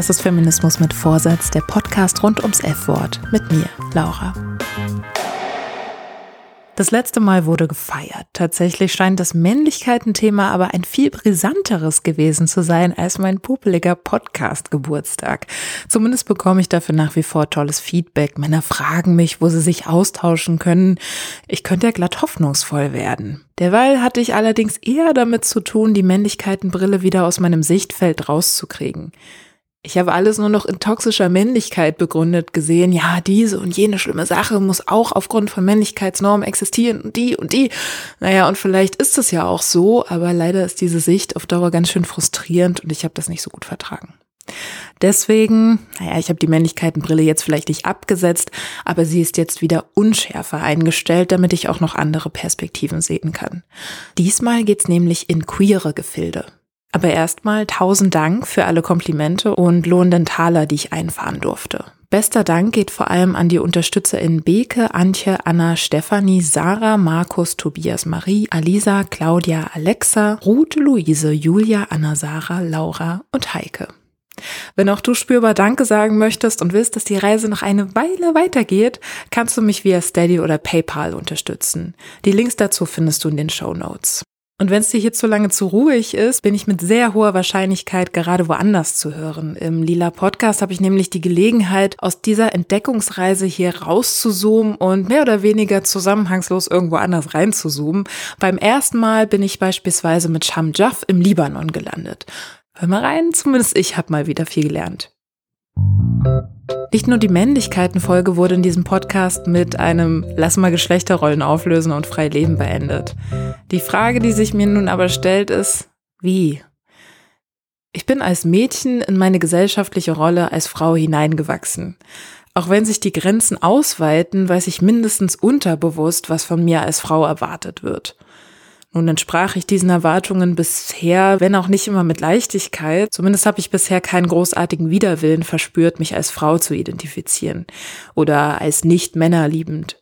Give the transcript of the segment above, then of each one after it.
Das ist Feminismus mit Vorsatz, der Podcast rund ums F-Wort mit mir, Laura. Das letzte Mal wurde gefeiert. Tatsächlich scheint das Männlichkeiten-Thema aber ein viel brisanteres gewesen zu sein als mein pupeliger Podcast-Geburtstag. Zumindest bekomme ich dafür nach wie vor tolles Feedback. Männer fragen mich, wo sie sich austauschen können. Ich könnte ja glatt hoffnungsvoll werden. Derweil hatte ich allerdings eher damit zu tun, die Männlichkeitenbrille wieder aus meinem Sichtfeld rauszukriegen. Ich habe alles nur noch in toxischer Männlichkeit begründet gesehen. Ja, diese und jene schlimme Sache muss auch aufgrund von Männlichkeitsnormen existieren und die und die. Naja, und vielleicht ist es ja auch so, aber leider ist diese Sicht auf Dauer ganz schön frustrierend und ich habe das nicht so gut vertragen. Deswegen, naja, ich habe die Männlichkeitenbrille jetzt vielleicht nicht abgesetzt, aber sie ist jetzt wieder unschärfer eingestellt, damit ich auch noch andere Perspektiven sehen kann. Diesmal geht's nämlich in queere Gefilde. Aber erstmal tausend Dank für alle Komplimente und lohnenden Taler, die ich einfahren durfte. Bester Dank geht vor allem an die UnterstützerInnen Beke, Antje, Anna, Stefanie, Sarah, Markus, Tobias, Marie, Alisa, Claudia, Alexa, Ruth, Luise, Julia, Anna, Sarah, Laura und Heike. Wenn auch du spürbar Danke sagen möchtest und willst, dass die Reise noch eine Weile weitergeht, kannst du mich via Steady oder PayPal unterstützen. Die Links dazu findest du in den Show Notes. Und wenn es dir hier zu lange zu ruhig ist, bin ich mit sehr hoher Wahrscheinlichkeit gerade woanders zu hören. Im Lila Podcast habe ich nämlich die Gelegenheit, aus dieser Entdeckungsreise hier rauszuzoomen und mehr oder weniger zusammenhangslos irgendwo anders reinzuzoomen. Beim ersten Mal bin ich beispielsweise mit Sham Jaff im Libanon gelandet. Hör mal rein, zumindest ich habe mal wieder viel gelernt. Nicht nur die Männlichkeitenfolge wurde in diesem Podcast mit einem Lass mal Geschlechterrollen auflösen und frei leben beendet. Die Frage, die sich mir nun aber stellt, ist, wie? Ich bin als Mädchen in meine gesellschaftliche Rolle als Frau hineingewachsen. Auch wenn sich die Grenzen ausweiten, weiß ich mindestens unterbewusst, was von mir als Frau erwartet wird. Nun entsprach ich diesen Erwartungen bisher, wenn auch nicht immer mit Leichtigkeit. Zumindest habe ich bisher keinen großartigen Widerwillen verspürt, mich als Frau zu identifizieren oder als nicht männerliebend.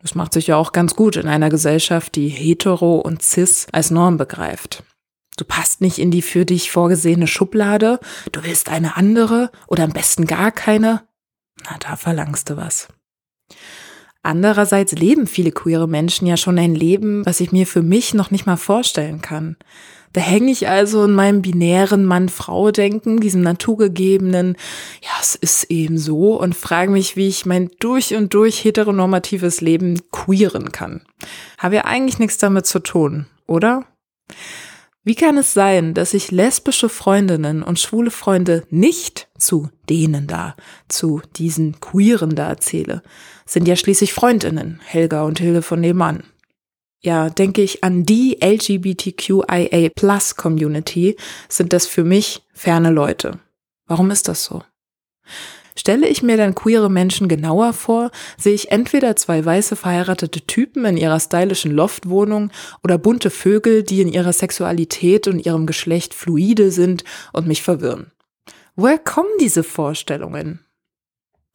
Das macht sich ja auch ganz gut in einer Gesellschaft, die hetero und cis als Norm begreift. Du passt nicht in die für dich vorgesehene Schublade, du willst eine andere oder am besten gar keine. Na, da verlangst du was. Andererseits leben viele queere Menschen ja schon ein Leben, was ich mir für mich noch nicht mal vorstellen kann. Da hänge ich also in meinem binären Mann-Frau-Denken, diesem naturgegebenen, ja, es ist eben so, und frage mich, wie ich mein durch und durch heteronormatives Leben queeren kann. Habe ja eigentlich nichts damit zu tun, oder? Wie kann es sein, dass ich lesbische Freundinnen und schwule Freunde nicht zu denen da, zu diesen Queeren da erzähle? Sind ja schließlich Freundinnen, Helga und Hilde von nebenan. Ja, denke ich an die LGBTQIA Plus Community, sind das für mich ferne Leute. Warum ist das so? Stelle ich mir dann queere Menschen genauer vor, sehe ich entweder zwei weiße verheiratete Typen in ihrer stylischen Loftwohnung oder bunte Vögel, die in ihrer Sexualität und ihrem Geschlecht fluide sind und mich verwirren. Woher kommen diese Vorstellungen?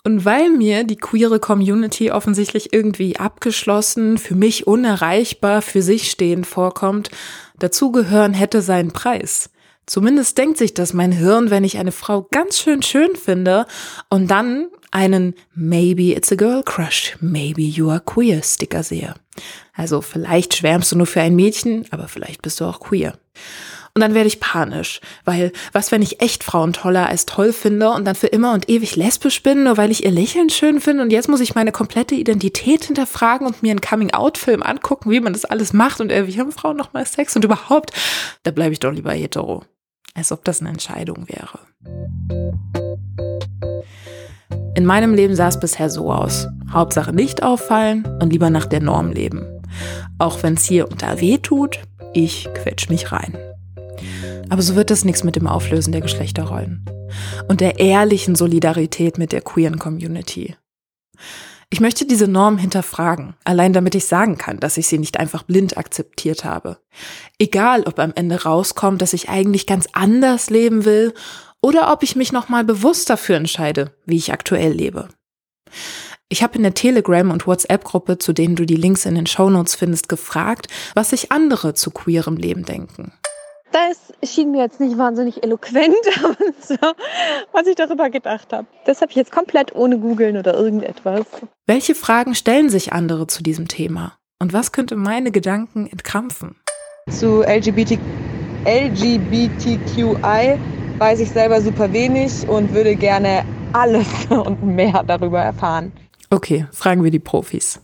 Und weil mir die queere Community offensichtlich irgendwie abgeschlossen, für mich unerreichbar, für sich stehend vorkommt, dazugehören hätte seinen Preis. Zumindest denkt sich das mein Hirn, wenn ich eine Frau ganz schön schön finde und dann einen Maybe it's a girl crush, maybe you are queer Sticker sehe. Also vielleicht schwärmst du nur für ein Mädchen, aber vielleicht bist du auch queer. Und dann werde ich panisch, weil was, wenn ich echt Frauen toller als toll finde und dann für immer und ewig lesbisch bin, nur weil ich ihr Lächeln schön finde und jetzt muss ich meine komplette Identität hinterfragen und mir einen Coming-out-Film angucken, wie man das alles macht und äh, wie haben Frauen nochmal Sex und überhaupt, da bleibe ich doch lieber hetero als ob das eine Entscheidung wäre. In meinem Leben sah es bisher so aus. Hauptsache nicht auffallen und lieber nach der Norm leben. Auch wenn es hier unter weh tut, ich quetsch mich rein. Aber so wird es nichts mit dem Auflösen der Geschlechterrollen und der ehrlichen Solidarität mit der queeren Community. Ich möchte diese Norm hinterfragen, allein damit ich sagen kann, dass ich sie nicht einfach blind akzeptiert habe. Egal, ob am Ende rauskommt, dass ich eigentlich ganz anders leben will oder ob ich mich nochmal bewusst dafür entscheide, wie ich aktuell lebe. Ich habe in der Telegram- und WhatsApp-Gruppe, zu denen du die Links in den Shownotes findest, gefragt, was sich andere zu queerem Leben denken. Das schien mir jetzt nicht wahnsinnig eloquent, aber so, was ich darüber gedacht habe. Das habe ich jetzt komplett ohne googeln oder irgendetwas. Welche Fragen stellen sich andere zu diesem Thema? Und was könnte meine Gedanken entkrampfen? Zu LGBT, LGBTQI weiß ich selber super wenig und würde gerne alles und mehr darüber erfahren. Okay, fragen wir die Profis.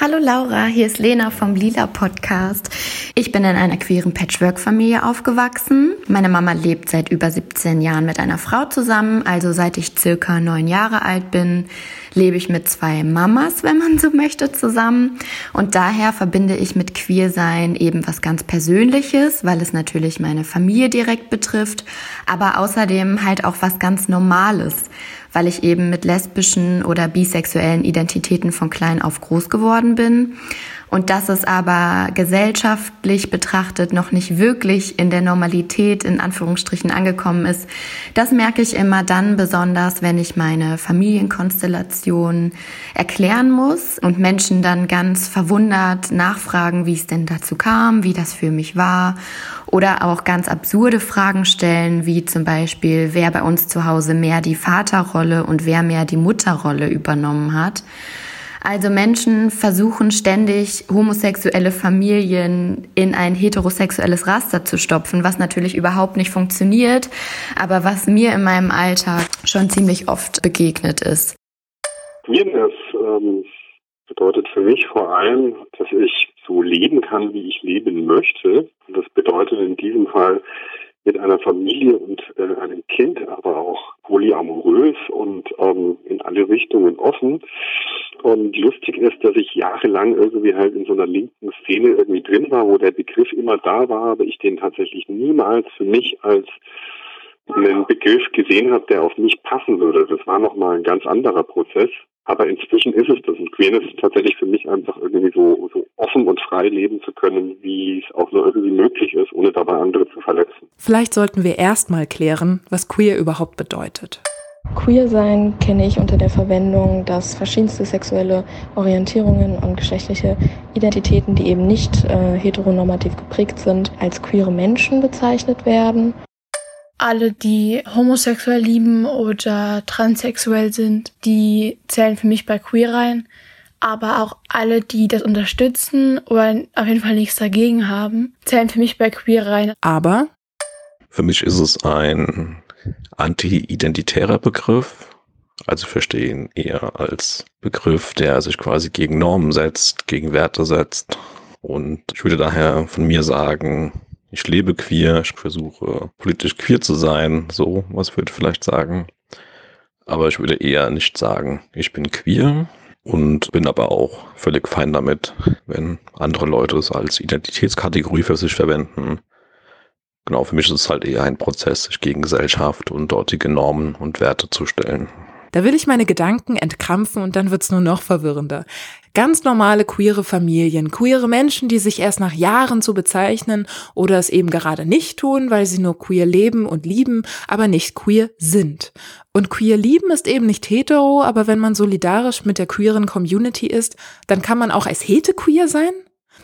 Hallo Laura, hier ist Lena vom Lila Podcast. Ich bin in einer queeren Patchwork-Familie aufgewachsen. Meine Mama lebt seit über 17 Jahren mit einer Frau zusammen, also seit ich circa neun Jahre alt bin, lebe ich mit zwei Mamas, wenn man so möchte, zusammen. Und daher verbinde ich mit Queersein eben was ganz Persönliches, weil es natürlich meine Familie direkt betrifft, aber außerdem halt auch was ganz Normales weil ich eben mit lesbischen oder bisexuellen Identitäten von klein auf groß geworden bin. Und dass es aber gesellschaftlich betrachtet noch nicht wirklich in der Normalität in Anführungsstrichen angekommen ist, das merke ich immer dann besonders, wenn ich meine Familienkonstellation erklären muss und Menschen dann ganz verwundert nachfragen, wie es denn dazu kam, wie das für mich war oder auch ganz absurde Fragen stellen, wie zum Beispiel, wer bei uns zu Hause mehr die Vaterrolle und wer mehr die Mutterrolle übernommen hat. Also Menschen versuchen ständig homosexuelle Familien in ein heterosexuelles Raster zu stopfen, was natürlich überhaupt nicht funktioniert, aber was mir in meinem Alltag schon ziemlich oft begegnet ist. Queerness ähm, bedeutet für mich vor allem, dass ich so leben kann, wie ich leben möchte. Und das bedeutet in diesem Fall mit einer Familie und äh, einem Kind, aber auch polyamorös und ähm, in alle Richtungen offen. Und lustig ist, dass ich jahrelang irgendwie halt in so einer linken Szene irgendwie drin war, wo der Begriff immer da war, aber ich den tatsächlich niemals für mich als einen Begriff gesehen habe, der auf mich passen würde. Das war nochmal ein ganz anderer Prozess. Aber inzwischen ist es das. Und Queerness ist tatsächlich für mich einfach irgendwie so, so offen und frei leben zu können, wie es auch nur irgendwie möglich ist, ohne dabei andere zu verletzen. Vielleicht sollten wir erstmal klären, was queer überhaupt bedeutet. Queer sein kenne ich unter der Verwendung, dass verschiedenste sexuelle Orientierungen und geschlechtliche Identitäten, die eben nicht äh, heteronormativ geprägt sind, als queere Menschen bezeichnet werden alle, die homosexuell lieben oder transsexuell sind, die zählen für mich bei queer rein. Aber auch alle, die das unterstützen oder auf jeden Fall nichts dagegen haben, zählen für mich bei queer rein. Aber? Für mich ist es ein anti-identitärer Begriff. Also verstehe ihn eher als Begriff, der sich quasi gegen Normen setzt, gegen Werte setzt. Und ich würde daher von mir sagen, ich lebe queer, ich versuche politisch queer zu sein, so was würde ich vielleicht sagen. Aber ich würde eher nicht sagen, ich bin queer und bin aber auch völlig fein damit, wenn andere Leute es als Identitätskategorie für sich verwenden. Genau, für mich ist es halt eher ein Prozess, sich gegen Gesellschaft und dortige Normen und Werte zu stellen. Da will ich meine Gedanken entkrampfen und dann wird's nur noch verwirrender. Ganz normale queere Familien, queere Menschen, die sich erst nach Jahren zu bezeichnen oder es eben gerade nicht tun, weil sie nur queer leben und lieben, aber nicht queer sind. Und queer lieben ist eben nicht hetero, aber wenn man solidarisch mit der queeren Community ist, dann kann man auch als hete queer sein?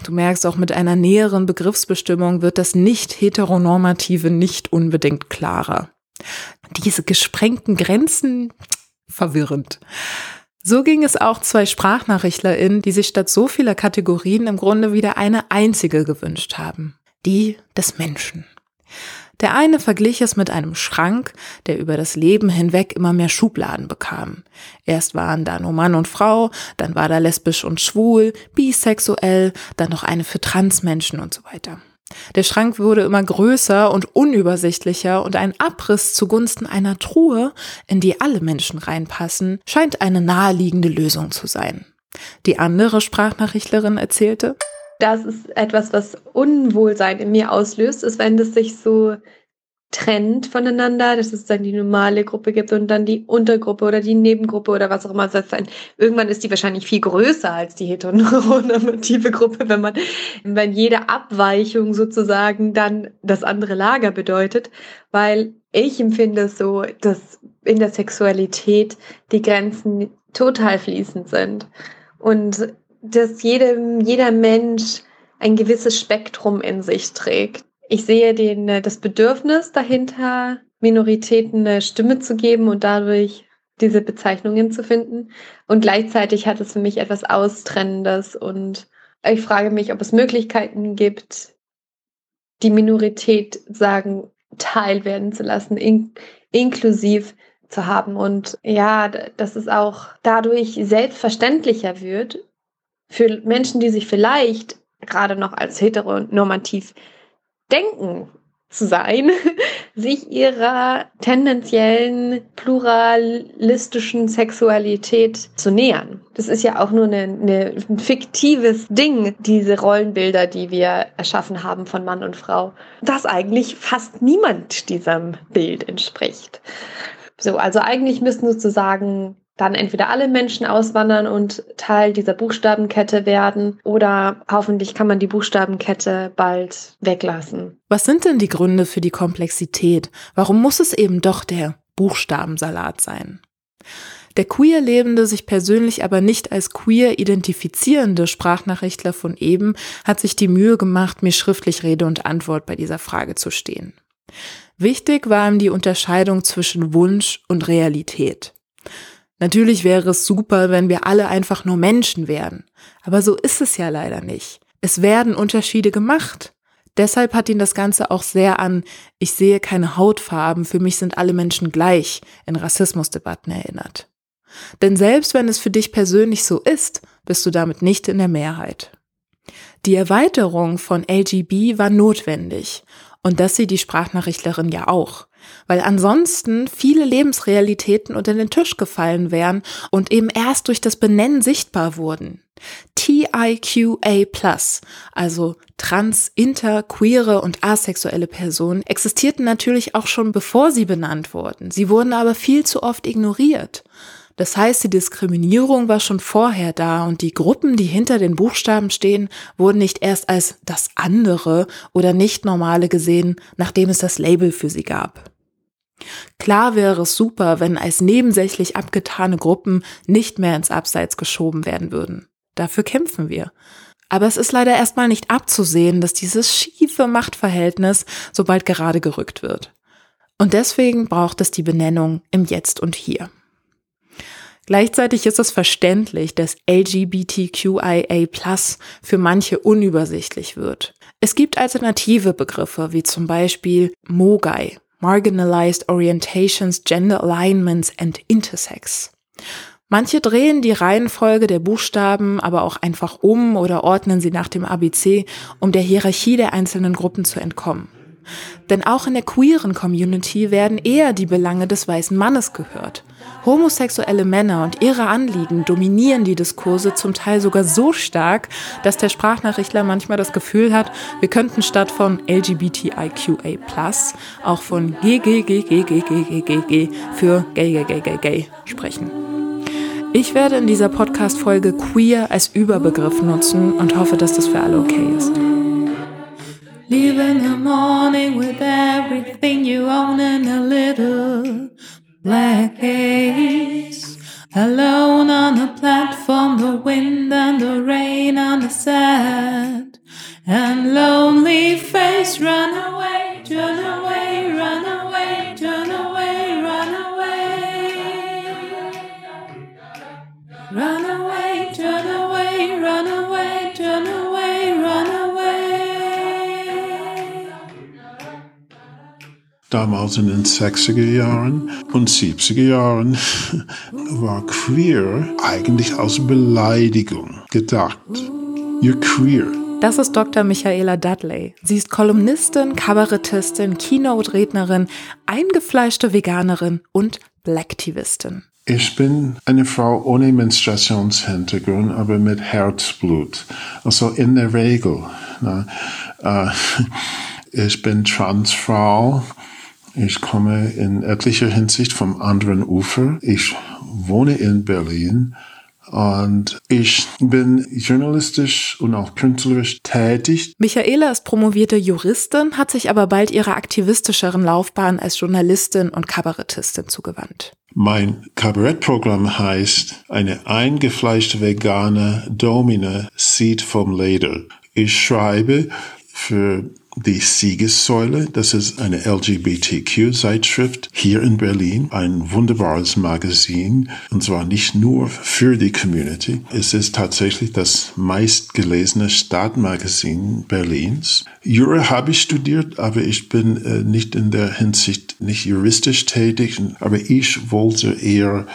Du merkst auch mit einer näheren Begriffsbestimmung wird das nicht heteronormative nicht unbedingt klarer. Diese gesprengten Grenzen, verwirrend. So ging es auch zwei SprachnachrichtlerInnen, die sich statt so vieler Kategorien im Grunde wieder eine einzige gewünscht haben. Die des Menschen. Der eine verglich es mit einem Schrank, der über das Leben hinweg immer mehr Schubladen bekam. Erst waren da nur Mann und Frau, dann war da lesbisch und schwul, bisexuell, dann noch eine für Transmenschen und so weiter. Der Schrank wurde immer größer und unübersichtlicher und ein Abriss zugunsten einer Truhe, in die alle Menschen reinpassen, scheint eine naheliegende Lösung zu sein. Die andere Sprachnachrichtlerin erzählte, das ist etwas, was Unwohlsein in mir auslöst, ist, wenn das sich so trennt voneinander, dass es dann die normale Gruppe gibt und dann die Untergruppe oder die Nebengruppe oder was auch immer. Soll sein. Irgendwann ist die wahrscheinlich viel größer als die heteronormative Gruppe, wenn man, wenn jede Abweichung sozusagen dann das andere Lager bedeutet, weil ich empfinde es so, dass in der Sexualität die Grenzen total fließend sind. Und dass jedem, jeder Mensch ein gewisses Spektrum in sich trägt Ich sehe den, äh, das Bedürfnis dahinter, Minoritäten eine Stimme zu geben und dadurch diese Bezeichnungen zu finden. Und gleichzeitig hat es für mich etwas Austrennendes und ich frage mich, ob es Möglichkeiten gibt, die Minorität sagen, teil werden zu lassen, in, inklusiv zu haben. Und ja, dass es auch dadurch selbstverständlicher wird für Menschen, die sich vielleicht gerade noch als heteronormativ denken zu sein, sich ihrer tendenziellen pluralistischen Sexualität zu nähern. Das ist ja auch nur ein fiktives Ding, diese Rollenbilder, die wir erschaffen haben von Mann und Frau, dass eigentlich fast niemand diesem Bild entspricht. So, also eigentlich müssten sozusagen dann entweder alle Menschen auswandern und Teil dieser Buchstabenkette werden oder hoffentlich kann man die Buchstabenkette bald weglassen. Was sind denn die Gründe für die Komplexität? Warum muss es eben doch der Buchstabensalat sein? Der queer lebende, sich persönlich aber nicht als queer identifizierende Sprachnachrichtler von eben hat sich die Mühe gemacht, mir schriftlich Rede und Antwort bei dieser Frage zu stehen. Wichtig war ihm die Unterscheidung zwischen Wunsch und Realität. Natürlich wäre es super, wenn wir alle einfach nur Menschen wären. Aber so ist es ja leider nicht. Es werden Unterschiede gemacht. Deshalb hat ihn das Ganze auch sehr an, ich sehe keine Hautfarben, für mich sind alle Menschen gleich, in Rassismusdebatten erinnert. Denn selbst wenn es für dich persönlich so ist, bist du damit nicht in der Mehrheit. Die Erweiterung von LGB war notwendig. Und das sieht die Sprachnachrichtlerin ja auch weil ansonsten viele Lebensrealitäten unter den Tisch gefallen wären und eben erst durch das Benennen sichtbar wurden. TIQA+, also trans, inter, queere und asexuelle Personen, existierten natürlich auch schon bevor sie benannt wurden. Sie wurden aber viel zu oft ignoriert. Das heißt, die Diskriminierung war schon vorher da und die Gruppen, die hinter den Buchstaben stehen, wurden nicht erst als das andere oder nicht normale gesehen, nachdem es das Label für sie gab. Klar wäre es super, wenn als nebensächlich abgetane Gruppen nicht mehr ins Abseits geschoben werden würden. Dafür kämpfen wir. Aber es ist leider erstmal nicht abzusehen, dass dieses schiefe Machtverhältnis so bald gerade gerückt wird. Und deswegen braucht es die Benennung im Jetzt und Hier. Gleichzeitig ist es verständlich, dass LGBTQIA für manche unübersichtlich wird. Es gibt alternative Begriffe wie zum Beispiel Mogai, Marginalized Orientations, Gender Alignments and Intersex. Manche drehen die Reihenfolge der Buchstaben aber auch einfach um oder ordnen sie nach dem ABC, um der Hierarchie der einzelnen Gruppen zu entkommen. Denn auch in der queeren Community werden eher die Belange des weißen Mannes gehört. Homosexuelle Männer und ihre Anliegen dominieren die Diskurse zum Teil sogar so stark, dass der Sprachnachrichtler manchmal das Gefühl hat, wir könnten statt von LGBTIQA+, auch von GGGGGGGG für gay, gay, gay, gay, gay sprechen. Ich werde in dieser Podcast-Folge queer als Überbegriff nutzen und hoffe, dass das für alle okay ist. Leave the morning with everything you own and a little black haze. Alone on the platform, the wind and the rain on the sand. Damals in den 60er Jahren und 70er Jahren war queer eigentlich als Beleidigung gedacht. You're queer. Das ist Dr. Michaela Dudley. Sie ist Kolumnistin, Kabarettistin, Keynote-Rednerin, eingefleischte Veganerin und Blacktivistin. Ich bin eine Frau ohne Menstruationshintergrund, aber mit Herzblut. Also in der Regel. Na, äh, ich bin Transfrau ich komme in etlicher Hinsicht vom anderen Ufer. Ich wohne in Berlin und ich bin journalistisch und auch künstlerisch tätig. Michaela ist promovierte Juristin, hat sich aber bald ihrer aktivistischeren Laufbahn als Journalistin und Kabarettistin zugewandt. Mein Kabarettprogramm heißt Eine eingefleischte vegane Domina sieht vom Leder. Ich schreibe für die Siegessäule. Das ist eine LGBTQ-Zeitschrift hier in Berlin. Ein wunderbares Magazin. Und zwar nicht nur für die Community. Es ist tatsächlich das meistgelesene Stadtmagazin Berlins. Jura habe ich studiert, aber ich bin äh, nicht in der Hinsicht nicht juristisch tätig. Aber ich wollte eher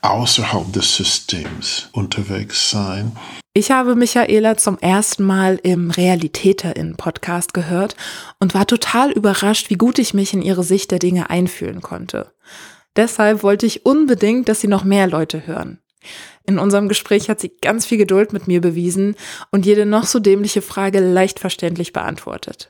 außerhalb des Systems unterwegs sein. Ich habe Michaela zum ersten Mal im Realitäterinnen-Podcast gehört und war total überrascht, wie gut ich mich in ihre Sicht der Dinge einfühlen konnte. Deshalb wollte ich unbedingt, dass sie noch mehr Leute hören. In unserem Gespräch hat sie ganz viel Geduld mit mir bewiesen und jede noch so dämliche Frage leicht verständlich beantwortet.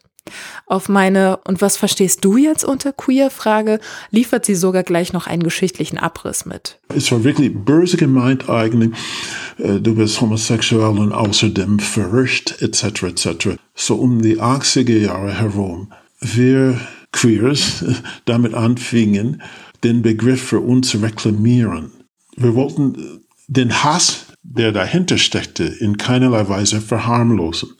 Auf meine Und was verstehst du jetzt unter queer Frage liefert sie sogar gleich noch einen geschichtlichen Abriss mit. Es war wirklich böse gemeint eigentlich. Äh, du bist homosexuell und außerdem verrückt etc. etc. So um die 80er Jahre herum. Wir Queers damit anfingen, den Begriff für uns zu reklamieren. Wir wollten den Hass, der dahinter steckte, in keinerlei Weise verharmlosen.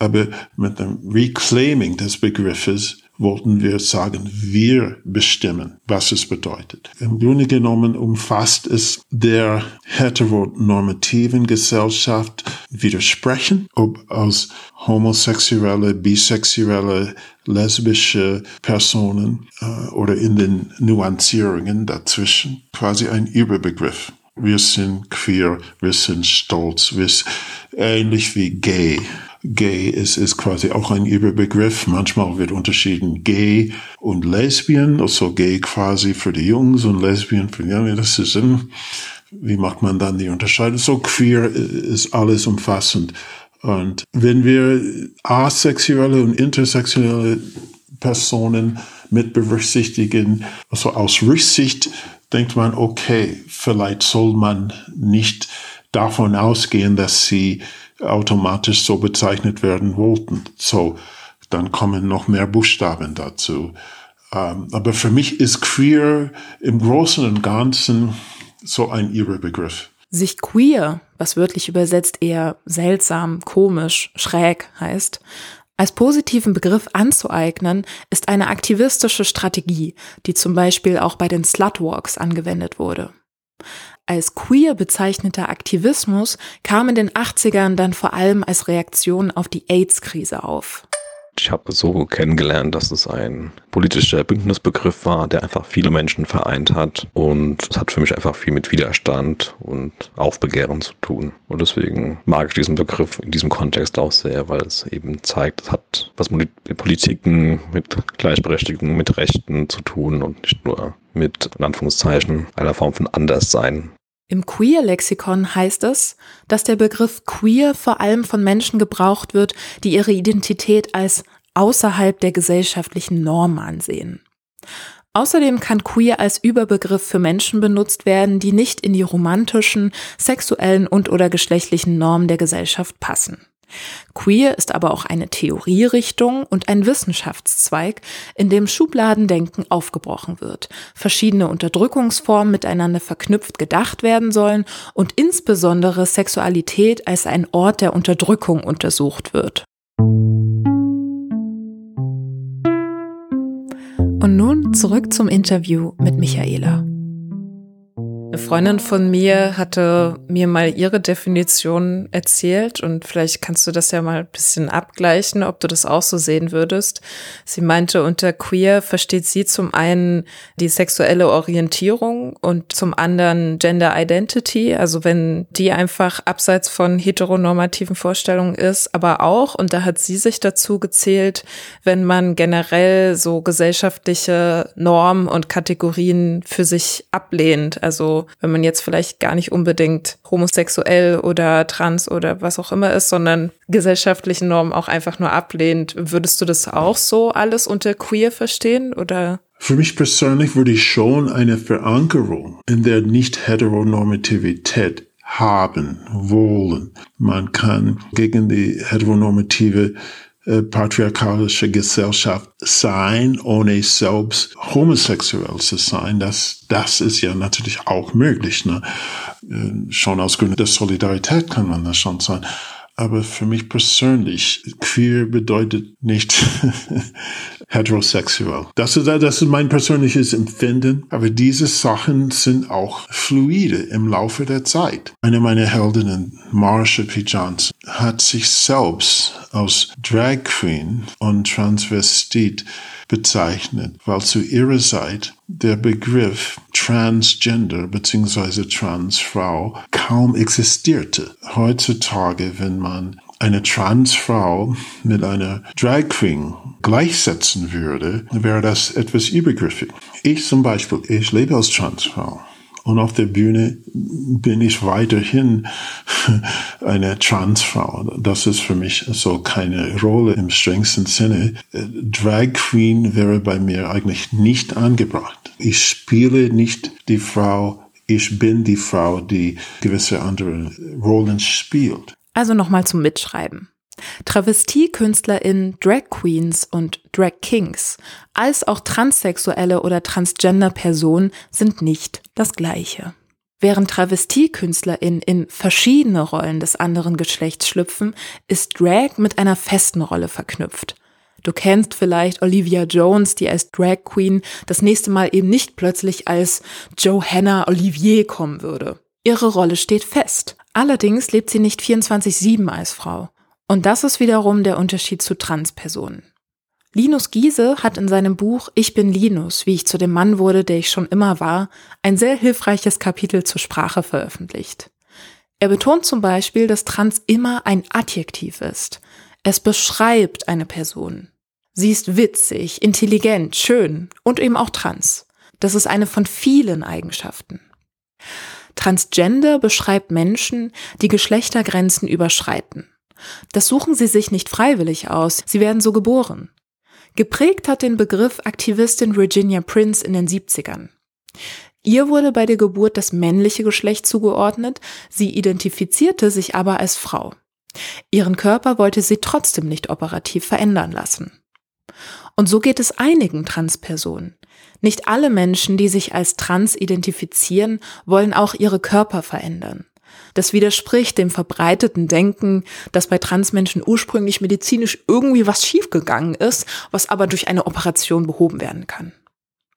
Aber mit dem Reclaiming des Begriffes wollten wir sagen, wir bestimmen, was es bedeutet. Im Grunde genommen umfasst es der heteronormativen Gesellschaft widersprechen, ob aus homosexuelle, bisexuelle, lesbische Personen äh, oder in den Nuancierungen dazwischen, quasi ein Überbegriff. Wir sind queer, wir sind stolz, wir sind ähnlich wie gay Gay ist, ist quasi auch ein Überbegriff. Manchmal wird unterschieden Gay und Lesbian, also Gay quasi für die Jungs und Lesbian für die Jungen. Das ist, wie macht man dann die Unterscheidung? So queer ist alles umfassend. Und wenn wir asexuelle und intersexuelle Personen mit berücksichtigen, also aus Rücksicht denkt man, okay, vielleicht soll man nicht davon ausgehen, dass sie automatisch so bezeichnet werden wollten. So, dann kommen noch mehr Buchstaben dazu. Ähm, aber für mich ist queer im Großen und Ganzen so ein Irrbegriff. Sich queer, was wörtlich übersetzt eher seltsam, komisch, schräg heißt, als positiven Begriff anzueignen, ist eine aktivistische Strategie, die zum Beispiel auch bei den Slutwalks angewendet wurde. Als queer bezeichneter Aktivismus kam in den 80ern dann vor allem als Reaktion auf die AIDS-Krise auf. Ich habe so kennengelernt, dass es ein politischer Bündnisbegriff war, der einfach viele Menschen vereint hat. Und es hat für mich einfach viel mit Widerstand und Aufbegehren zu tun. Und deswegen mag ich diesen Begriff in diesem Kontext auch sehr, weil es eben zeigt, es hat was mit Politiken, mit Gleichberechtigung, mit Rechten zu tun und nicht nur mit, in Anführungszeichen, einer Form von Anderssein. Im Queer-Lexikon heißt es, dass der Begriff queer vor allem von Menschen gebraucht wird, die ihre Identität als außerhalb der gesellschaftlichen Norm ansehen. Außerdem kann queer als Überbegriff für Menschen benutzt werden, die nicht in die romantischen, sexuellen und/oder geschlechtlichen Normen der Gesellschaft passen. Queer ist aber auch eine Theorierichtung und ein Wissenschaftszweig, in dem Schubladendenken aufgebrochen wird, verschiedene Unterdrückungsformen miteinander verknüpft gedacht werden sollen und insbesondere Sexualität als ein Ort der Unterdrückung untersucht wird. Und nun zurück zum Interview mit Michaela. Eine Freundin von mir hatte mir mal ihre Definition erzählt und vielleicht kannst du das ja mal ein bisschen abgleichen, ob du das auch so sehen würdest. Sie meinte, unter queer versteht sie zum einen die sexuelle Orientierung und zum anderen Gender Identity, also wenn die einfach abseits von heteronormativen Vorstellungen ist, aber auch, und da hat sie sich dazu gezählt, wenn man generell so gesellschaftliche Normen und Kategorien für sich ablehnt, wenn man jetzt vielleicht gar nicht unbedingt homosexuell oder trans oder was auch immer ist, sondern gesellschaftlichen Normen auch einfach nur ablehnt. Würdest du das auch so alles unter queer verstehen oder? Für mich persönlich würde ich schon eine Verankerung in der Nicht-Heteronormativität haben wollen. Man kann gegen die heteronormative äh, patriarchalische Gesellschaft sein, ohne selbst homosexuell zu sein. Das, das ist ja natürlich auch möglich. Ne? Äh, schon aus Gründen der Solidarität kann man das schon sein. Aber für mich persönlich, queer bedeutet nicht heterosexuell. Das ist, das ist mein persönliches Empfinden, aber diese Sachen sind auch fluide im Laufe der Zeit. Eine meiner Heldinnen, Marsha P. Johnson, hat sich selbst als Drag Queen und Transvestit bezeichnet, weil zu ihrer Zeit der Begriff Transgender bzw. Transfrau kaum existierte. Heutzutage, wenn man eine Transfrau mit einer Drag Queen gleichsetzen würde, wäre das etwas übergriffig. Ich zum Beispiel, ich lebe als Transfrau. Und auf der Bühne bin ich weiterhin eine Transfrau. Das ist für mich so keine Rolle im strengsten Sinne. Drag Queen wäre bei mir eigentlich nicht angebracht. Ich spiele nicht die Frau, ich bin die Frau, die gewisse andere Rollen spielt. Also nochmal zum Mitschreiben. Travestiekünstlerinnen, Drag Queens und Drag Kings, als auch transsexuelle oder transgender Personen sind nicht das gleiche. Während Travestiekünstlerinnen in verschiedene Rollen des anderen Geschlechts schlüpfen, ist Drag mit einer festen Rolle verknüpft. Du kennst vielleicht Olivia Jones, die als Drag Queen das nächste Mal eben nicht plötzlich als Johanna Olivier kommen würde. Ihre Rolle steht fest. Allerdings lebt sie nicht 24-7 als Frau. Und das ist wiederum der Unterschied zu Transpersonen. Linus Giese hat in seinem Buch Ich bin Linus, wie ich zu dem Mann wurde, der ich schon immer war, ein sehr hilfreiches Kapitel zur Sprache veröffentlicht. Er betont zum Beispiel, dass Trans immer ein Adjektiv ist. Es beschreibt eine Person. Sie ist witzig, intelligent, schön und eben auch trans. Das ist eine von vielen Eigenschaften. Transgender beschreibt Menschen, die Geschlechtergrenzen überschreiten. Das suchen sie sich nicht freiwillig aus, sie werden so geboren. Geprägt hat den Begriff Aktivistin Virginia Prince in den 70ern. Ihr wurde bei der Geburt das männliche Geschlecht zugeordnet, sie identifizierte sich aber als Frau. Ihren Körper wollte sie trotzdem nicht operativ verändern lassen. Und so geht es einigen Transpersonen. Nicht alle Menschen, die sich als trans identifizieren, wollen auch ihre Körper verändern. Das widerspricht dem verbreiteten Denken, dass bei Transmenschen ursprünglich medizinisch irgendwie was schiefgegangen ist, was aber durch eine Operation behoben werden kann.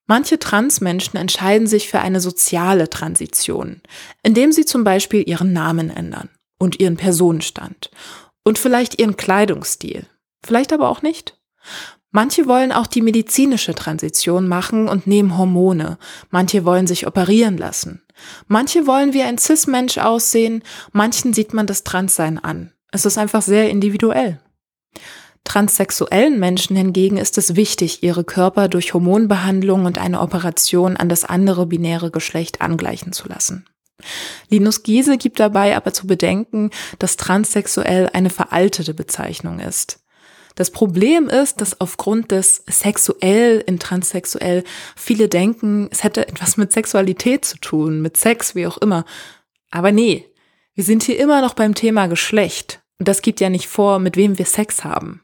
Manche Transmenschen entscheiden sich für eine soziale Transition, indem sie zum Beispiel ihren Namen ändern und ihren Personenstand und vielleicht ihren Kleidungsstil, vielleicht aber auch nicht. Manche wollen auch die medizinische Transition machen und nehmen Hormone. Manche wollen sich operieren lassen. Manche wollen wie ein Cis-Mensch aussehen. Manchen sieht man das Transsein an. Es ist einfach sehr individuell. Transsexuellen Menschen hingegen ist es wichtig, ihre Körper durch Hormonbehandlung und eine Operation an das andere binäre Geschlecht angleichen zu lassen. Linus Giese gibt dabei aber zu bedenken, dass transsexuell eine veraltete Bezeichnung ist. Das Problem ist, dass aufgrund des sexuell in transsexuell viele denken, es hätte etwas mit Sexualität zu tun, mit Sex, wie auch immer. Aber nee, wir sind hier immer noch beim Thema Geschlecht. Und das gibt ja nicht vor, mit wem wir Sex haben.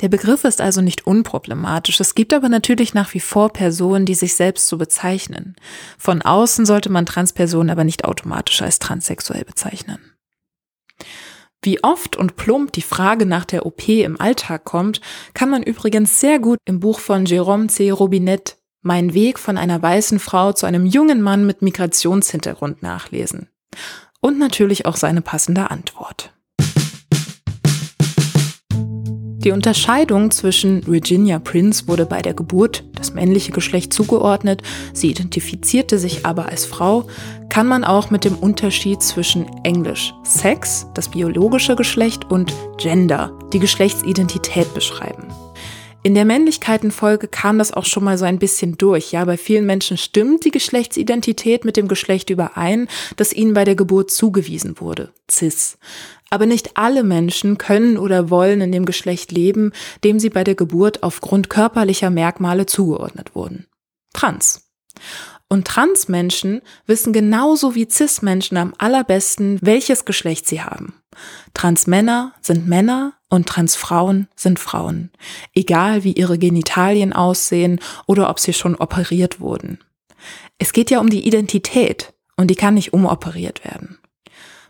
Der Begriff ist also nicht unproblematisch. Es gibt aber natürlich nach wie vor Personen, die sich selbst so bezeichnen. Von außen sollte man Transpersonen aber nicht automatisch als transsexuell bezeichnen. Wie oft und plump die Frage nach der OP im Alltag kommt, kann man übrigens sehr gut im Buch von Jérôme C. Robinet Mein Weg von einer weißen Frau zu einem jungen Mann mit Migrationshintergrund nachlesen. Und natürlich auch seine passende Antwort. Die Unterscheidung zwischen Virginia Prince wurde bei der Geburt das männliche Geschlecht zugeordnet, sie identifizierte sich aber als Frau, kann man auch mit dem Unterschied zwischen Englisch Sex, das biologische Geschlecht, und Gender, die Geschlechtsidentität beschreiben. In der Männlichkeitenfolge kam das auch schon mal so ein bisschen durch. Ja, bei vielen Menschen stimmt die Geschlechtsidentität mit dem Geschlecht überein, das ihnen bei der Geburt zugewiesen wurde. Cis. Aber nicht alle Menschen können oder wollen in dem Geschlecht leben, dem sie bei der Geburt aufgrund körperlicher Merkmale zugeordnet wurden. Trans. Und Transmenschen wissen genauso wie Cis-Menschen am allerbesten, welches Geschlecht sie haben. Transmänner sind Männer und Transfrauen sind Frauen, egal wie ihre Genitalien aussehen oder ob sie schon operiert wurden. Es geht ja um die Identität und die kann nicht umoperiert werden.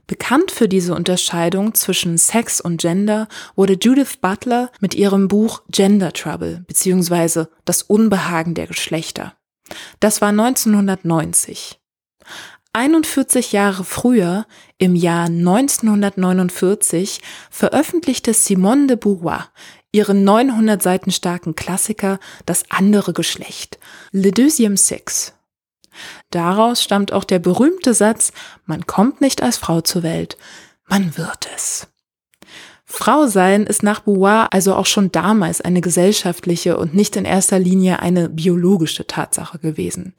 Bekannt für diese Unterscheidung zwischen Sex und Gender wurde Judith Butler mit ihrem Buch Gender Trouble bzw. Das Unbehagen der Geschlechter. Das war 1990. 41 Jahre früher, im Jahr 1949, veröffentlichte Simone de Beauvoir ihren 900 Seiten starken Klassiker Das andere Geschlecht, Le Deuxième Sexe. Daraus stammt auch der berühmte Satz, man kommt nicht als Frau zur Welt, man wird es. Frau sein ist nach Beauvoir also auch schon damals eine gesellschaftliche und nicht in erster Linie eine biologische Tatsache gewesen.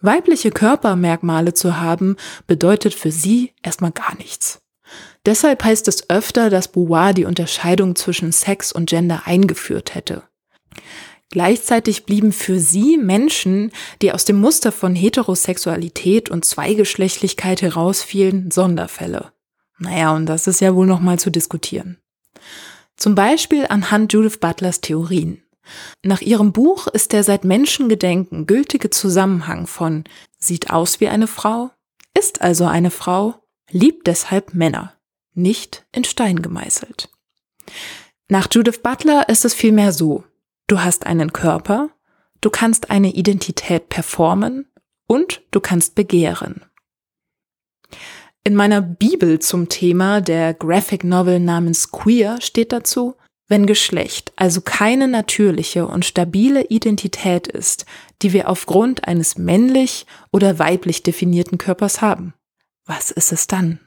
Weibliche Körpermerkmale zu haben, bedeutet für sie erstmal gar nichts. Deshalb heißt es öfter, dass Beauvoir die Unterscheidung zwischen Sex und Gender eingeführt hätte. Gleichzeitig blieben für sie Menschen, die aus dem Muster von Heterosexualität und Zweigeschlechtlichkeit herausfielen, Sonderfälle. Naja, und das ist ja wohl nochmal zu diskutieren. Zum Beispiel anhand Judith Butlers Theorien. Nach ihrem Buch ist der seit Menschengedenken gültige Zusammenhang von sieht aus wie eine Frau, ist also eine Frau, liebt deshalb Männer, nicht in Stein gemeißelt. Nach Judith Butler ist es vielmehr so, du hast einen Körper, du kannst eine Identität performen und du kannst begehren. In meiner Bibel zum Thema der Graphic Novel namens Queer steht dazu, wenn Geschlecht also keine natürliche und stabile Identität ist, die wir aufgrund eines männlich oder weiblich definierten Körpers haben, was ist es dann?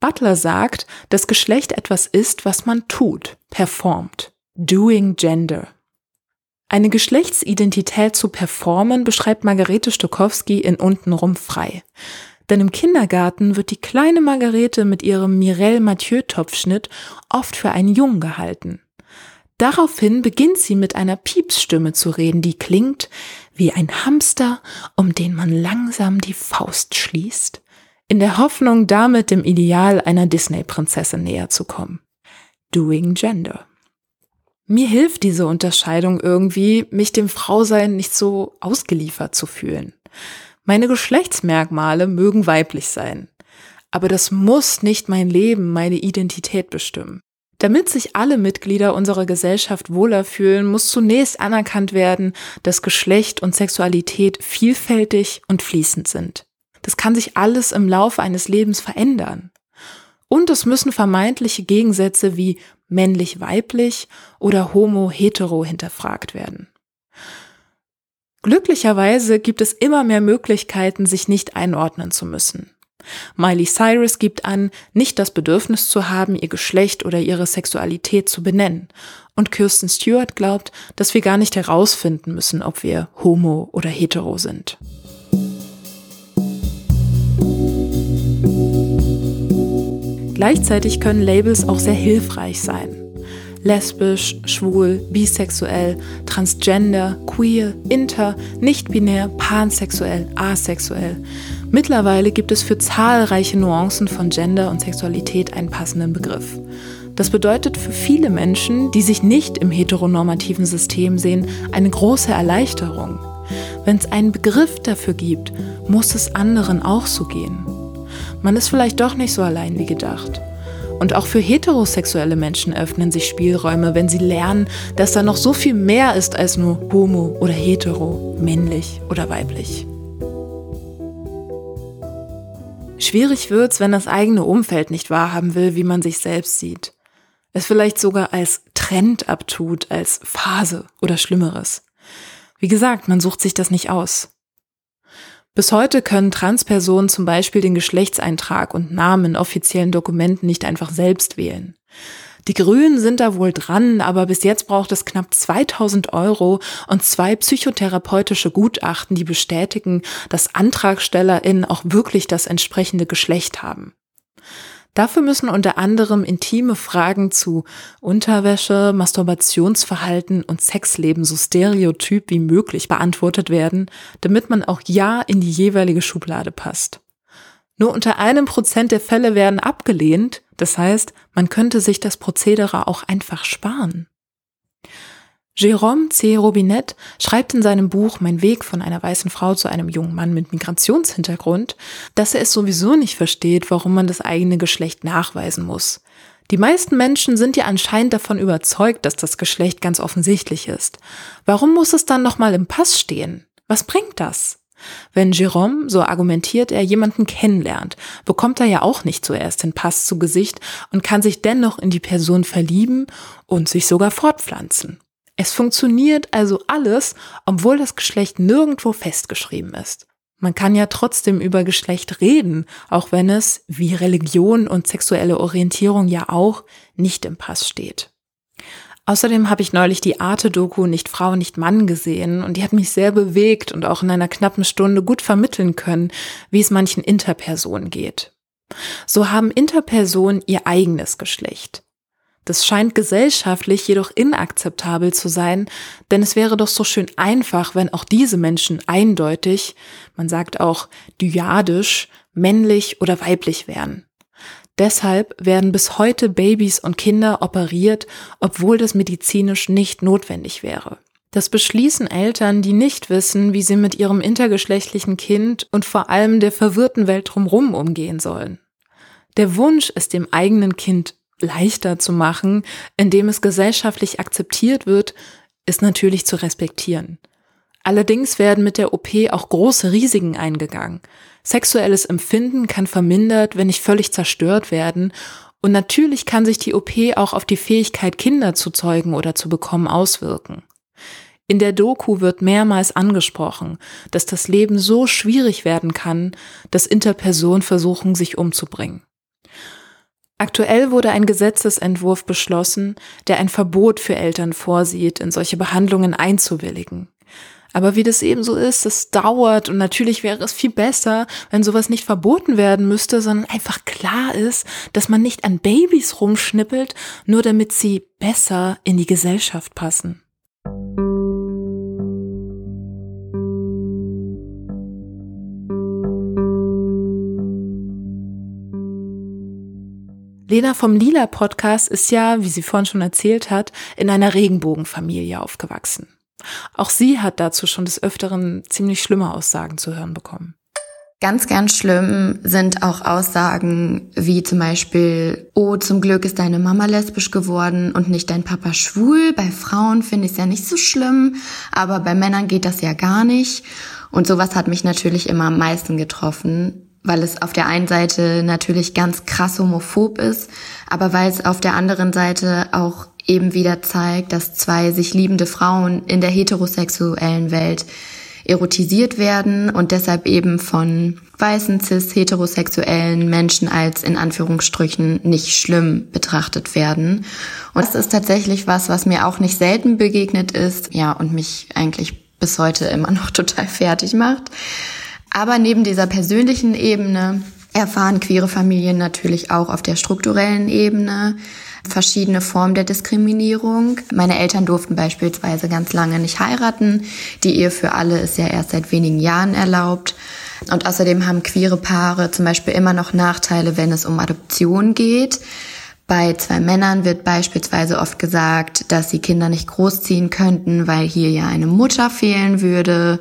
Butler sagt, dass Geschlecht etwas ist, was man tut, performt. Doing Gender. Eine Geschlechtsidentität zu performen beschreibt Margarete Stokowski in Untenrum frei. Denn im Kindergarten wird die kleine Margarete mit ihrem Mireille Mathieu Topfschnitt oft für einen Jungen gehalten. Daraufhin beginnt sie mit einer Piepsstimme zu reden, die klingt wie ein Hamster, um den man langsam die Faust schließt, in der Hoffnung, damit dem Ideal einer Disney-Prinzessin näher zu kommen. Doing Gender. Mir hilft diese Unterscheidung irgendwie, mich dem Frausein nicht so ausgeliefert zu fühlen. Meine Geschlechtsmerkmale mögen weiblich sein, aber das muss nicht mein Leben, meine Identität bestimmen. Damit sich alle Mitglieder unserer Gesellschaft wohler fühlen, muss zunächst anerkannt werden, dass Geschlecht und Sexualität vielfältig und fließend sind. Das kann sich alles im Laufe eines Lebens verändern. Und es müssen vermeintliche Gegensätze wie männlich-weiblich oder homo-hetero hinterfragt werden. Glücklicherweise gibt es immer mehr Möglichkeiten, sich nicht einordnen zu müssen. Miley Cyrus gibt an, nicht das Bedürfnis zu haben, ihr Geschlecht oder ihre Sexualität zu benennen. Und Kirsten Stewart glaubt, dass wir gar nicht herausfinden müssen, ob wir homo oder hetero sind. Gleichzeitig können Labels auch sehr hilfreich sein. Lesbisch, schwul, bisexuell, transgender, queer, inter, nicht-binär, pansexuell, asexuell. Mittlerweile gibt es für zahlreiche Nuancen von Gender und Sexualität einen passenden Begriff. Das bedeutet für viele Menschen, die sich nicht im heteronormativen System sehen, eine große Erleichterung. Wenn es einen Begriff dafür gibt, muss es anderen auch so gehen. Man ist vielleicht doch nicht so allein wie gedacht. Und auch für heterosexuelle Menschen öffnen sich Spielräume, wenn sie lernen, dass da noch so viel mehr ist als nur homo oder hetero, männlich oder weiblich. Schwierig wird's, wenn das eigene Umfeld nicht wahrhaben will, wie man sich selbst sieht. Es vielleicht sogar als Trend abtut, als Phase oder Schlimmeres. Wie gesagt, man sucht sich das nicht aus. Bis heute können Transpersonen zum Beispiel den Geschlechtseintrag und Namen in offiziellen Dokumenten nicht einfach selbst wählen. Die Grünen sind da wohl dran, aber bis jetzt braucht es knapp 2000 Euro und zwei psychotherapeutische Gutachten, die bestätigen, dass AntragstellerInnen auch wirklich das entsprechende Geschlecht haben. Dafür müssen unter anderem intime Fragen zu Unterwäsche, Masturbationsverhalten und Sexleben so stereotyp wie möglich beantwortet werden, damit man auch ja in die jeweilige Schublade passt. Nur unter einem Prozent der Fälle werden abgelehnt, das heißt, man könnte sich das Prozedere auch einfach sparen. Jérôme C. Robinet schreibt in seinem Buch Mein Weg von einer weißen Frau zu einem jungen Mann mit Migrationshintergrund, dass er es sowieso nicht versteht, warum man das eigene Geschlecht nachweisen muss. Die meisten Menschen sind ja anscheinend davon überzeugt, dass das Geschlecht ganz offensichtlich ist. Warum muss es dann nochmal im Pass stehen? Was bringt das? Wenn Jérôme, so argumentiert er, jemanden kennenlernt, bekommt er ja auch nicht zuerst den Pass zu Gesicht und kann sich dennoch in die Person verlieben und sich sogar fortpflanzen. Es funktioniert also alles, obwohl das Geschlecht nirgendwo festgeschrieben ist. Man kann ja trotzdem über Geschlecht reden, auch wenn es, wie Religion und sexuelle Orientierung ja auch, nicht im Pass steht. Außerdem habe ich neulich die Arte-Doku Nicht Frau, nicht Mann gesehen und die hat mich sehr bewegt und auch in einer knappen Stunde gut vermitteln können, wie es manchen Interpersonen geht. So haben Interpersonen ihr eigenes Geschlecht. Das scheint gesellschaftlich jedoch inakzeptabel zu sein, denn es wäre doch so schön einfach, wenn auch diese Menschen eindeutig, man sagt auch dyadisch, männlich oder weiblich wären. Deshalb werden bis heute Babys und Kinder operiert, obwohl das medizinisch nicht notwendig wäre. Das beschließen Eltern, die nicht wissen, wie sie mit ihrem intergeschlechtlichen Kind und vor allem der verwirrten Welt drumherum umgehen sollen. Der Wunsch, es dem eigenen Kind leichter zu machen, indem es gesellschaftlich akzeptiert wird, ist natürlich zu respektieren. Allerdings werden mit der OP auch große Risiken eingegangen. Sexuelles Empfinden kann vermindert, wenn nicht völlig zerstört werden. Und natürlich kann sich die OP auch auf die Fähigkeit, Kinder zu zeugen oder zu bekommen, auswirken. In der Doku wird mehrmals angesprochen, dass das Leben so schwierig werden kann, dass Interpersonen versuchen, sich umzubringen. Aktuell wurde ein Gesetzesentwurf beschlossen, der ein Verbot für Eltern vorsieht, in solche Behandlungen einzuwilligen. Aber wie das eben so ist, es dauert und natürlich wäre es viel besser, wenn sowas nicht verboten werden müsste, sondern einfach klar ist, dass man nicht an Babys rumschnippelt, nur damit sie besser in die Gesellschaft passen. Lena vom Lila Podcast ist ja, wie sie vorhin schon erzählt hat, in einer Regenbogenfamilie aufgewachsen. Auch sie hat dazu schon des Öfteren ziemlich schlimme Aussagen zu hören bekommen. Ganz, ganz schlimm sind auch Aussagen wie zum Beispiel, oh, zum Glück ist deine Mama lesbisch geworden und nicht dein Papa schwul. Bei Frauen finde ich es ja nicht so schlimm, aber bei Männern geht das ja gar nicht. Und sowas hat mich natürlich immer am meisten getroffen, weil es auf der einen Seite natürlich ganz krass homophob ist, aber weil es auf der anderen Seite auch eben wieder zeigt, dass zwei sich liebende Frauen in der heterosexuellen Welt erotisiert werden und deshalb eben von weißen cis heterosexuellen Menschen als in Anführungsstrichen nicht schlimm betrachtet werden. Und das ist tatsächlich was, was mir auch nicht selten begegnet ist, ja, und mich eigentlich bis heute immer noch total fertig macht. Aber neben dieser persönlichen Ebene erfahren queere Familien natürlich auch auf der strukturellen Ebene verschiedene Formen der Diskriminierung. Meine Eltern durften beispielsweise ganz lange nicht heiraten. Die Ehe für alle ist ja erst seit wenigen Jahren erlaubt. Und außerdem haben queere Paare zum Beispiel immer noch Nachteile, wenn es um Adoption geht. Bei zwei Männern wird beispielsweise oft gesagt, dass sie Kinder nicht großziehen könnten, weil hier ja eine Mutter fehlen würde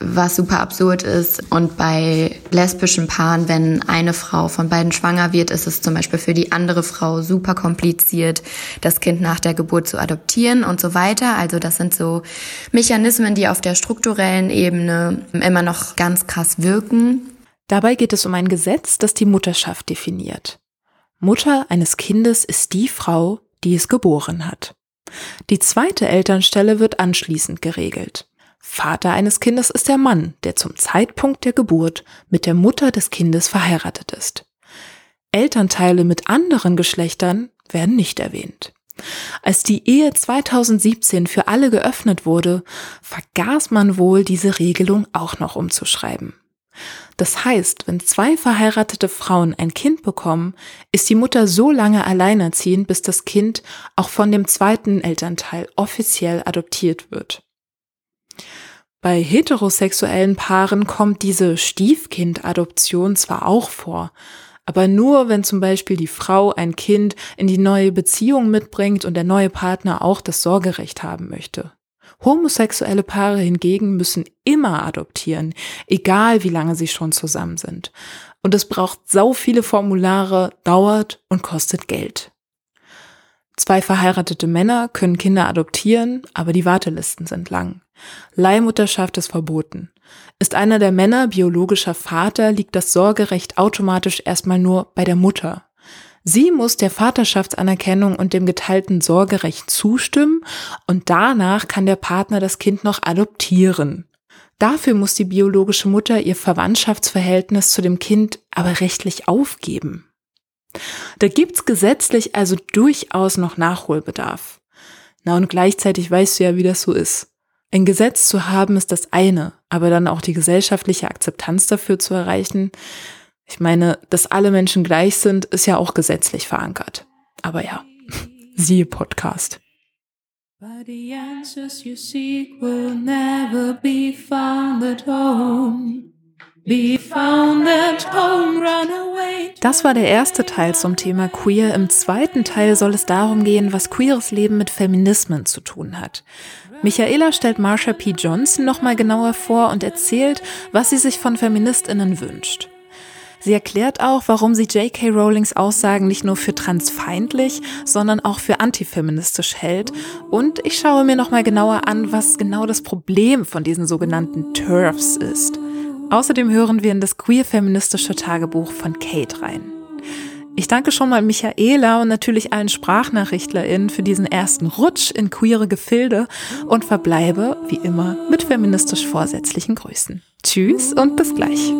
was super absurd ist. Und bei lesbischen Paaren, wenn eine Frau von beiden schwanger wird, ist es zum Beispiel für die andere Frau super kompliziert, das Kind nach der Geburt zu adoptieren und so weiter. Also das sind so Mechanismen, die auf der strukturellen Ebene immer noch ganz krass wirken. Dabei geht es um ein Gesetz, das die Mutterschaft definiert. Mutter eines Kindes ist die Frau, die es geboren hat. Die zweite Elternstelle wird anschließend geregelt. Vater eines Kindes ist der Mann, der zum Zeitpunkt der Geburt mit der Mutter des Kindes verheiratet ist. Elternteile mit anderen Geschlechtern werden nicht erwähnt. Als die Ehe 2017 für alle geöffnet wurde, vergaß man wohl, diese Regelung auch noch umzuschreiben. Das heißt, wenn zwei verheiratete Frauen ein Kind bekommen, ist die Mutter so lange alleinerziehend, bis das Kind auch von dem zweiten Elternteil offiziell adoptiert wird. Bei heterosexuellen Paaren kommt diese Stiefkindadoption zwar auch vor, Aber nur, wenn zum Beispiel die Frau ein Kind in die neue Beziehung mitbringt und der neue Partner auch das Sorgerecht haben möchte. Homosexuelle Paare hingegen müssen immer adoptieren, egal wie lange sie schon zusammen sind. Und es braucht sau viele Formulare, dauert und kostet Geld. Zwei verheiratete Männer können Kinder adoptieren, aber die Wartelisten sind lang. Leihmutterschaft ist verboten. Ist einer der Männer biologischer Vater, liegt das Sorgerecht automatisch erstmal nur bei der Mutter. Sie muss der Vaterschaftsanerkennung und dem geteilten Sorgerecht zustimmen und danach kann der Partner das Kind noch adoptieren. Dafür muss die biologische Mutter ihr Verwandtschaftsverhältnis zu dem Kind aber rechtlich aufgeben. Da gibt's gesetzlich also durchaus noch Nachholbedarf. Na und gleichzeitig weißt du ja, wie das so ist. Ein Gesetz zu haben ist das eine, aber dann auch die gesellschaftliche Akzeptanz dafür zu erreichen. Ich meine, dass alle Menschen gleich sind, ist ja auch gesetzlich verankert. Aber ja, siehe Podcast. But the answers you seek will never be found at home. Das war der erste Teil zum Thema Queer. Im zweiten Teil soll es darum gehen, was queeres Leben mit Feminismen zu tun hat. Michaela stellt Marsha P. Johnson nochmal genauer vor und erzählt, was sie sich von Feministinnen wünscht. Sie erklärt auch, warum sie J.K. Rowlings Aussagen nicht nur für transfeindlich, sondern auch für antifeministisch hält. Und ich schaue mir nochmal genauer an, was genau das Problem von diesen sogenannten TERFs ist. Außerdem hören wir in das queer-feministische Tagebuch von Kate rein. Ich danke schon mal Michaela und natürlich allen SprachnachrichtlerInnen für diesen ersten Rutsch in queere Gefilde und verbleibe, wie immer, mit feministisch vorsätzlichen Grüßen. Tschüss und bis gleich.